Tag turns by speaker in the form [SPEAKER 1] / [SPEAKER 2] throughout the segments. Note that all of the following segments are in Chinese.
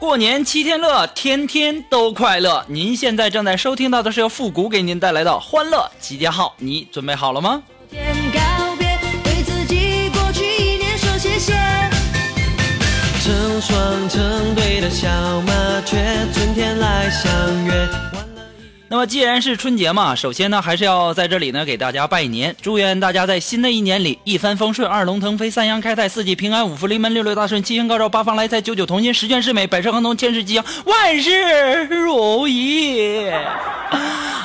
[SPEAKER 1] 过年七天乐，天天都快乐。您现在正在收听到的是由复古给您带来的欢乐集结号，你准备好了吗？
[SPEAKER 2] 成双成对的小麻雀，春天来相约。
[SPEAKER 1] 那么既然是春节嘛，首先呢，还是要在这里呢给大家拜年，祝愿大家在新的一年里一帆风顺，二龙腾飞，三阳开泰，四季平安，五福临门，六六大顺，七星高照，八方来财，九九同心，十全十美，百事亨通，千事吉祥，万事如意。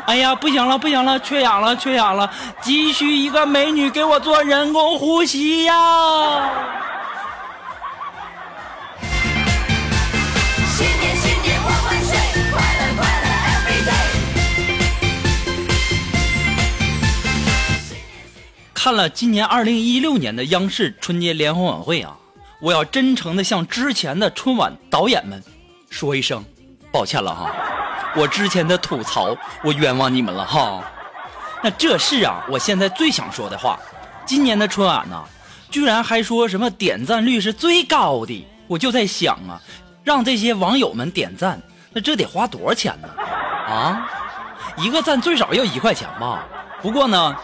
[SPEAKER 1] 哎呀，不行了，不行了，缺氧了，缺氧了，急需一个美女给我做人工呼吸呀！看了今年二零一六年的央视春节联欢晚会啊，我要真诚的向之前的春晚导演们说一声抱歉了哈，我之前的吐槽我冤枉你们了哈。那这是啊，我现在最想说的话。今年的春晚呢，居然还说什么点赞率是最高的，我就在想啊，让这些网友们点赞，那这得花多少钱呢？啊，一个赞最少要一块钱吧。不过呢，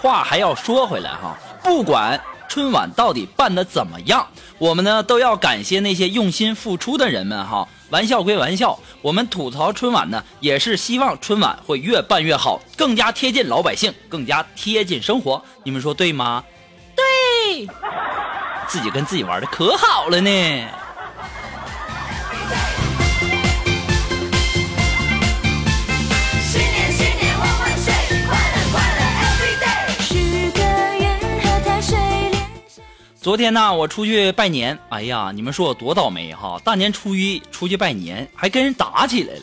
[SPEAKER 1] 话还要说回来哈，不管春晚到底办的怎么样，我们呢都要感谢那些用心付出的人们哈。玩笑归玩笑，我们吐槽春晚呢，也是希望春晚会越办越好，更加贴近老百姓，更加贴近生活。你们说对吗？对，自己跟自己玩的可好了呢。昨天呢，我出去拜年，哎呀，你们说我多倒霉哈！大年初一出去拜年，还跟人打起来了，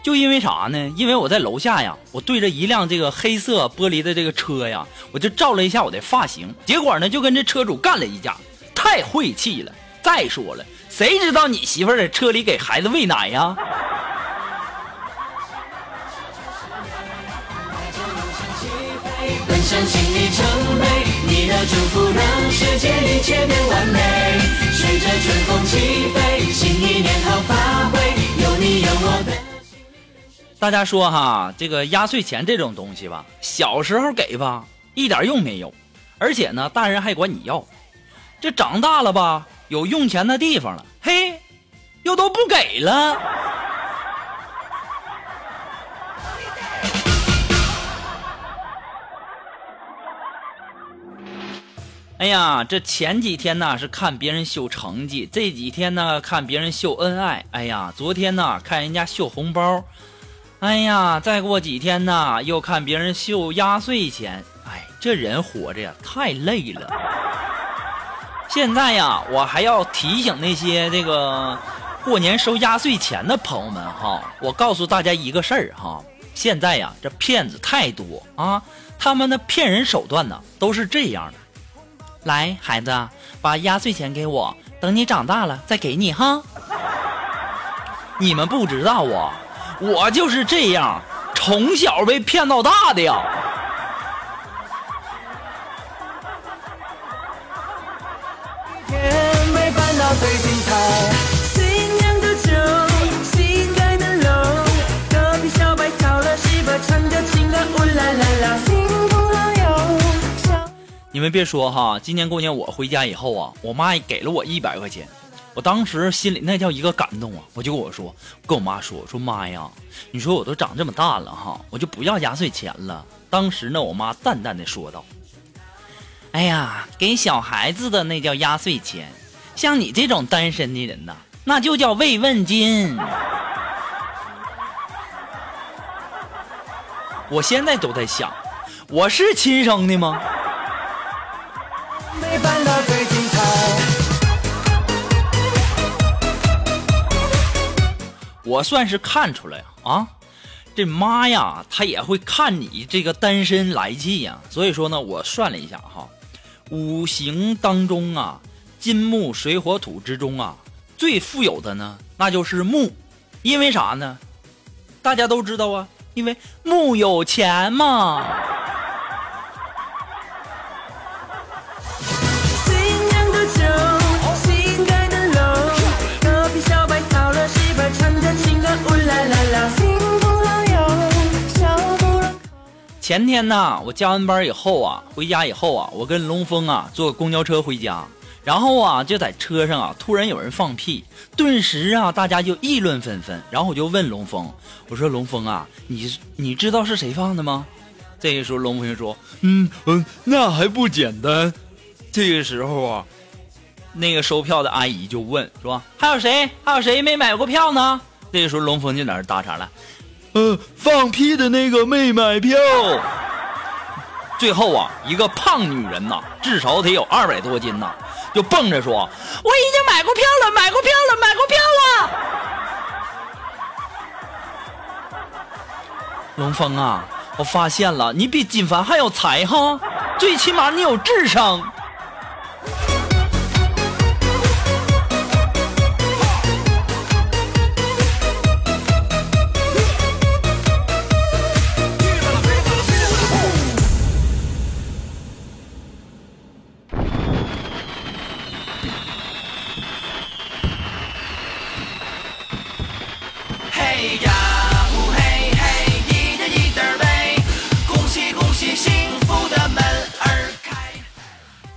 [SPEAKER 1] 就因为啥呢？因为我在楼下呀，我对着一辆这个黑色玻璃的这个车呀，我就照了一下我的发型，结果呢，就跟这车主干了一架，太晦气了。再说了，谁知道你媳妇儿在车里给孩子喂奶呀？
[SPEAKER 2] 奔向新里程碑，你的祝福让世界一切变完美。随着春风起飞，新一年好发挥，有你有我的。
[SPEAKER 1] 大家说哈，这个压岁钱这种东西吧，小时候给吧，一点用没有，而且呢，大人还管你要。这长大了吧，有用钱的地方了，嘿，又都不给了。哎呀，这前几天呢是看别人秀成绩，这几天呢看别人秀恩爱。哎呀，昨天呢看人家秀红包，哎呀，再过几天呢又看别人秀压岁钱。哎，这人活着呀太累了。现在呀，我还要提醒那些这个过年收压岁钱的朋友们哈，我告诉大家一个事儿哈，现在呀这骗子太多啊，他们的骗人手段呢都是这样的。来，孩子，把压岁钱给我，等你长大了再给你哈。你们不知道啊，我就是这样，从小被骗到大的呀。们别说哈，今年过年我回家以后啊，我妈给了我一百块钱，我当时心里那叫一个感动啊！我就跟我说，跟我妈说，我说妈呀，你说我都长这么大了哈，我就不要压岁钱了。当时呢，我妈淡淡的说道：“哎呀，给小孩子的那叫压岁钱，像你这种单身的人呐，那就叫慰问金。”我现在都在想，我是亲生的吗？我算是看出来啊，这妈呀，她也会看你这个单身来气呀。所以说呢，我算了一下哈，五行当中啊，金木水火土之中啊，最富有的呢，那就是木，因为啥呢？大家都知道啊，因为木有钱嘛。前天呢，我加完班以后啊，回家以后啊，我跟龙峰啊坐公交车回家，然后啊就在车上啊，突然有人放屁，顿时啊大家就议论纷纷。然后我就问龙峰，我说龙峰啊，你你知道是谁放的吗？这个时候龙峰就说，嗯嗯，那还不简单。这个时候啊，那个收票的阿姨就问说，还有谁还有谁没买过票呢？这个时候龙峰就在那搭茬了。呃，放屁的那个没买票。最后啊，一个胖女人呐，至少得有二百多斤呐，就蹦着说：“我已经买过票了，买过票了，买过票了。”龙峰啊，我发现了，你比金凡还有才哈，最起码你有智商。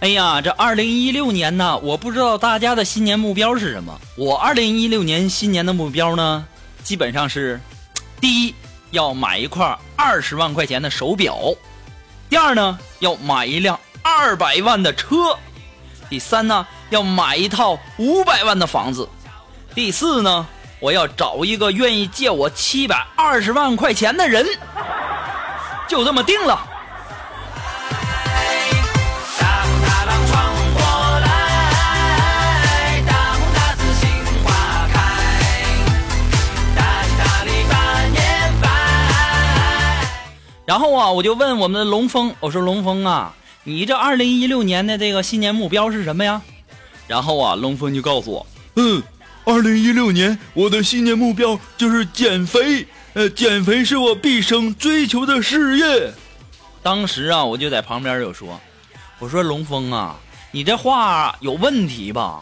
[SPEAKER 1] 哎呀，这二零一六年呢，我不知道大家的新年目标是什么。我二零一六年新年的目标呢，基本上是：第一，要买一块二十万块钱的手表；第二呢，要买一辆二百万的车；第三呢，要买一套五百万的房子；第四呢，我要找一个愿意借我七百二十万块钱的人。就这么定了。然后啊，我就问我们的龙峰，我说龙峰啊，你这二零一六年的这个新年目标是什么呀？然后啊，龙峰就告诉我，嗯，二零一六年我的新年目标就是减肥，呃，减肥是我毕生追求的事业。当时啊，我就在旁边就说，我说龙峰啊，你这话有问题吧？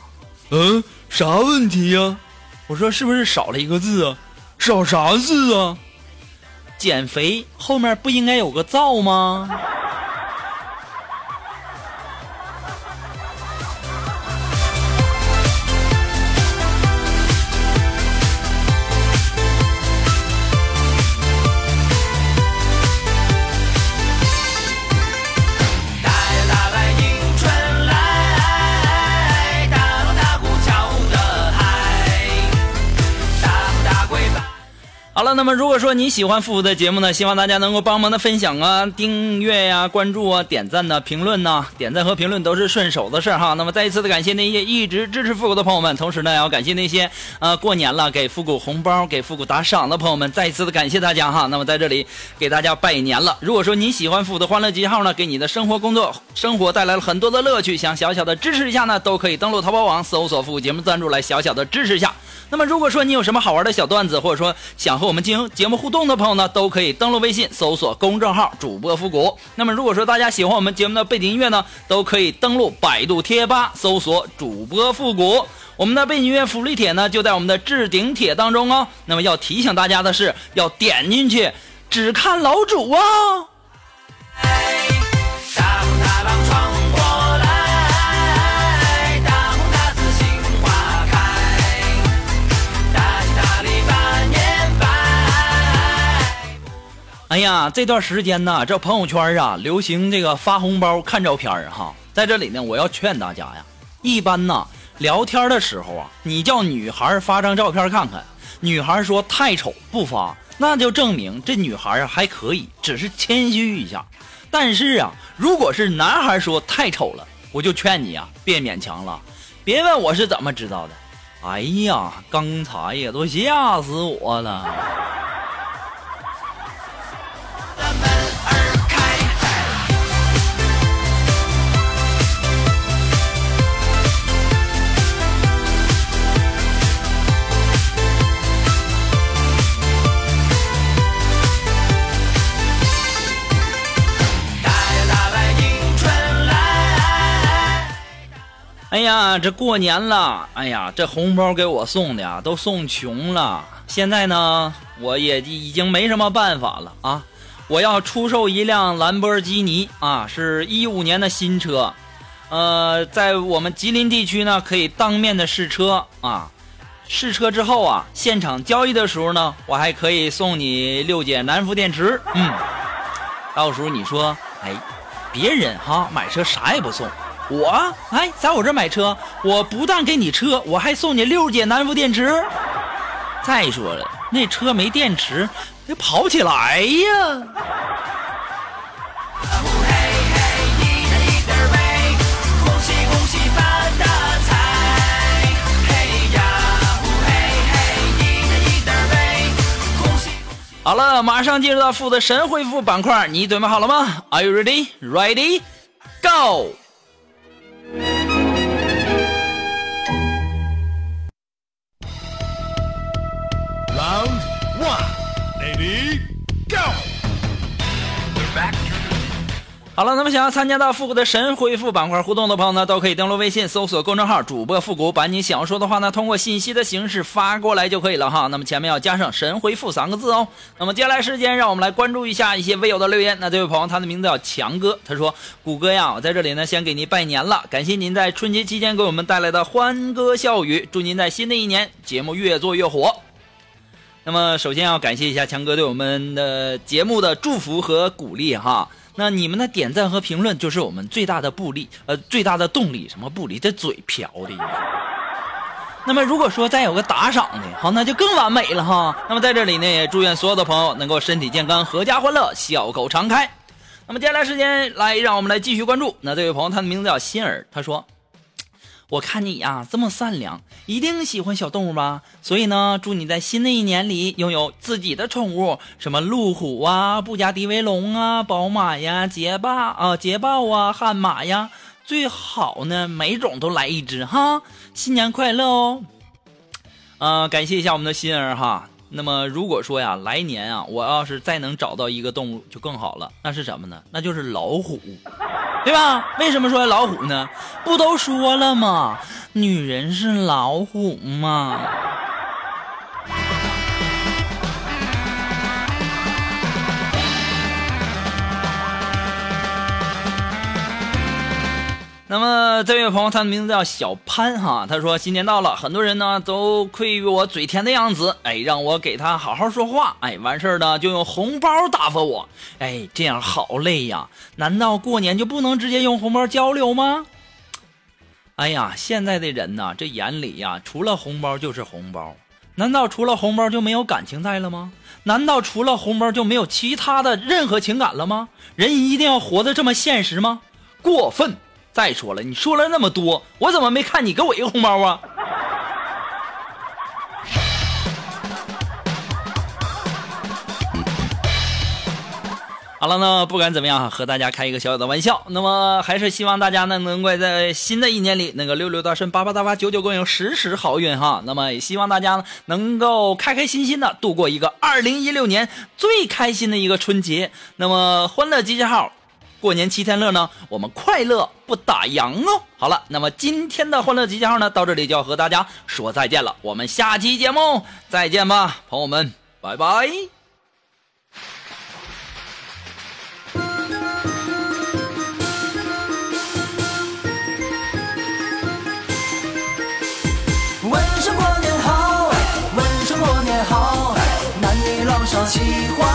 [SPEAKER 1] 嗯，啥问题呀？我说是不是少了一个字啊？少啥字啊？减肥后面不应该有个灶吗？那么如果说你喜欢复古的节目呢，希望大家能够帮忙的分享啊、订阅呀、关注啊、点赞呐、评论呐、点赞和评论都是顺手的事哈。那么再一次的感谢那些一直支持复古的朋友们，同时呢，也要感谢那些呃过年了给复古红包、给复古打赏的朋友们，再一次的感谢大家哈。那么在这里给大家拜年了。如果说你喜欢复古的欢乐集号呢，给你的生活、工作、生活带来了很多的乐趣，想小小的支持一下呢，都可以登录淘宝网搜索复古节目赞助来小小的支持一下。那么如果说你有什么好玩的小段子，或者说想和我们进行节目互动的朋友呢，都可以登录微信搜索公众号主播复古。那么如果说大家喜欢我们节目的背景音乐呢，都可以登录百度贴吧搜索主播复古。我们的背景音乐福利帖呢，就在我们的置顶帖当中哦。那么要提醒大家的是，要点进去只看老主啊。
[SPEAKER 2] 大风
[SPEAKER 1] 哎呀，这段时间呢，这朋友圈啊，流行这个发红包看照片哈。在这里呢，我要劝大家呀，一般呢聊天的时候啊，你叫女孩发张照片看看，女孩说太丑不发，那就证明这女孩还可以，只是谦虚一下。但是啊，如果是男孩说太丑了，我就劝你啊，别勉强了。别问我是怎么知道的，哎呀，刚才呀都吓死我了。这过年了，哎呀，这红包给我送的呀，都送穷了。现在呢，我也已经没什么办法了啊！我要出售一辆兰博基尼啊，是一五年的新车，呃，在我们吉林地区呢，可以当面的试车啊。试车之后啊，现场交易的时候呢，我还可以送你六节南孚电池。嗯，到时候你说，哎，别人哈买车啥也不送。我哎，在我这买车，我不但给你车，我还送你六节南孚电池。再说了，那车没电池，也跑不起来呀。好了，马上进入到负的神回复板块，你准备好了吗？Are you ready? Ready? Go! 好了，那么想要参加到复古的神回复板块互动的朋友呢，都可以登录微信搜索公众号“主播复古”，把你想要说的话呢，通过信息的形式发过来就可以了哈。那么前面要加上“神回复”三个字哦。那么接下来时间，让我们来关注一下一些微友的留言。那这位朋友，他的名字叫强哥，他说：“谷歌呀，我在这里呢，先给您拜年了，感谢您在春节期间给我们带来的欢歌笑语，祝您在新的一年节目越做越火。”那么首先要感谢一下强哥对我们的节目的祝福和鼓励哈。那你们的点赞和评论就是我们最大的布力，呃，最大的动力。什么布力？这嘴瓢的。那么如果说再有个打赏的，好，那就更完美了哈。那么在这里呢，也祝愿所有的朋友能够身体健康、阖家欢乐、笑口常开。那么接下来时间来，让我们来继续关注。那这位朋友，他的名字叫心儿，他说。我看你呀这么善良，一定喜欢小动物吧？所以呢，祝你在新的一年里拥有自己的宠物，什么路虎啊、布加迪威龙啊、宝马呀、捷豹啊、捷豹啊、悍马呀，最好呢每种都来一只哈！新年快乐哦！呃，感谢一下我们的心儿哈。那么如果说呀，来年啊，我要是再能找到一个动物就更好了，那是什么呢？那就是老虎。对吧？为什么说老虎呢？不都说了吗？女人是老虎嘛。那么这位朋友，他的名字叫小潘哈，他说新年到了，很多人呢都愧于我嘴甜的样子，哎，让我给他好好说话，哎，完事儿呢就用红包打发我，哎，这样好累呀，难道过年就不能直接用红包交流吗？哎呀，现在的人呐，这眼里呀，除了红包就是红包，难道除了红包就没有感情在了吗？难道除了红包就没有其他的任何情感了吗？人一定要活得这么现实吗？过分！再说了，你说了那么多，我怎么没看你给我一个红包啊？好了，那不管怎么样，和大家开一个小小的玩笑。那么还是希望大家呢，能够在新的一年里，那个六六大顺，八八大发，九九共有，时时好运哈。那么也希望大家呢，能够开开心心的度过一个二零一六年最开心的一个春节。那么欢乐集结号。过年七天乐呢，我们快乐不打烊哦。好了，那么今天的欢乐集结号呢，到这里就要和大家说再见了。我们下期节目再见吧，朋友们，拜拜。
[SPEAKER 3] 问声过年好，问声过年好，男女老少齐欢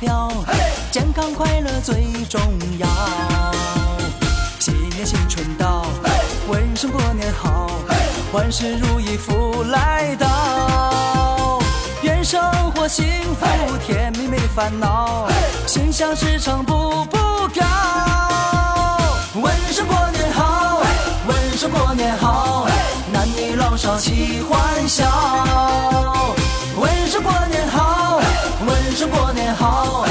[SPEAKER 3] 需要钞票，健康快乐最重要。新年新春到，问声过年好，万事如意福来到。愿生活幸福甜蜜没烦恼，心想事成步步高。问声过年好，问声过年好，男女老少齐欢笑。说过年好